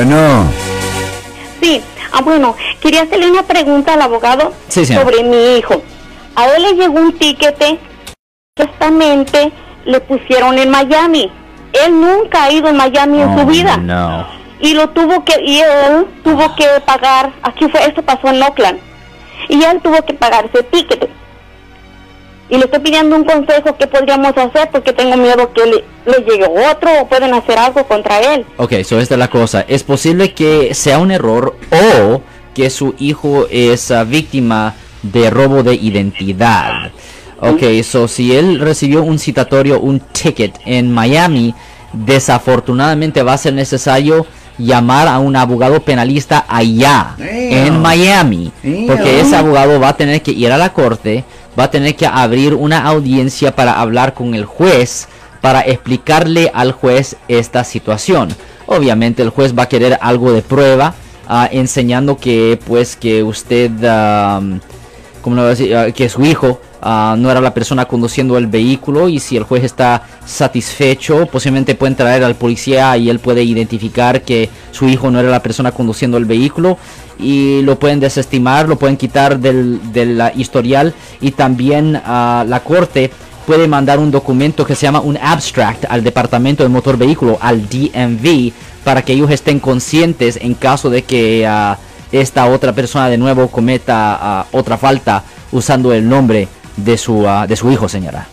Bueno, Sí, ah, bueno, quería hacerle una pregunta al abogado Sí, sobre mi hijo. A él le llegó un tiquete, supuestamente le pusieron en Miami. Él nunca ha ido en Miami en su Oh, vida. No. Y lo tuvo que, y él tuvo que pagar, aquí fue, esto pasó en Oakland. Y él tuvo que pagar ese ticket. Y le estoy pidiendo un consejo, ¿qué podríamos hacer? Porque tengo miedo que le, le llegue otro o pueden hacer algo contra él. Ok, so esta es la cosa. Es posible que sea un error o que su hijo es ah, víctima de robo de identidad. Ok, so si él recibió un citatorio, un ticket en Miami, desafortunadamente va a ser necesario llamar a un abogado penalista allá, Damn. en Miami. Porque ese abogado va a tener que ir a la corte, va a tener que abrir una audiencia para hablar con el juez, para explicarle al juez esta situación. Obviamente el juez va a querer algo de prueba, ah, enseñando que pues que usted, ah, ¿cómo le voy a decir? Ah, que su hijo ah, no era la persona conduciendo el vehículo y si el juez está satisfecho, posiblemente pueden traer al policía y él puede identificar que su hijo no era la persona conduciendo el vehículo y lo pueden desestimar, lo pueden quitar del, del historial y también ah, la corte puede mandar un documento que se llama un abstract al departamento de motor vehículo, al DMV, para que ellos estén conscientes en caso de que ah, esta otra persona de nuevo cometa otra falta usando el nombre de su, ah, de su hijo, señora.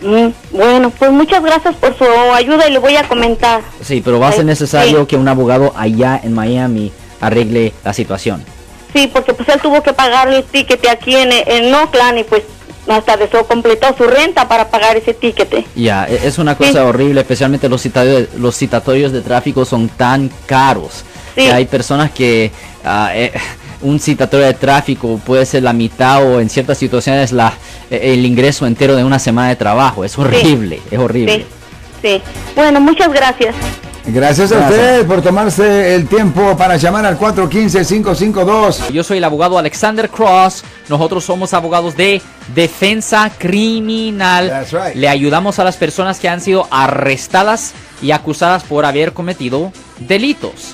Mm, bueno, pues muchas gracias por su ayuda y le voy a comentar. Sí, pero va a ser Ay, necesario sí. que un abogado allá en Miami arregle la situación. Sí, porque pues él tuvo que pagar el ticket aquí en, en Oakland y pues hasta de eso completó su renta para pagar ese ticket. Ya, e- es una cosa Sí. horrible, especialmente los citatorios, los citatorios de tráfico son tan caros. Sí. Que hay personas que ah, eh, un citatorio de tráfico puede ser la mitad o en ciertas situaciones la, eh, el ingreso entero de una semana de trabajo. Es horrible, es horrible. Sí, sí. Bueno, muchas gracias. gracias a Gracias. usted por tomarse el tiempo para llamar al 415-552. Yo soy el abogado Alexander Cross. Nosotros somos abogados de defensa criminal. That's right. Le ayudamos a las personas que han sido arrestadas y acusadas por haber cometido delitos.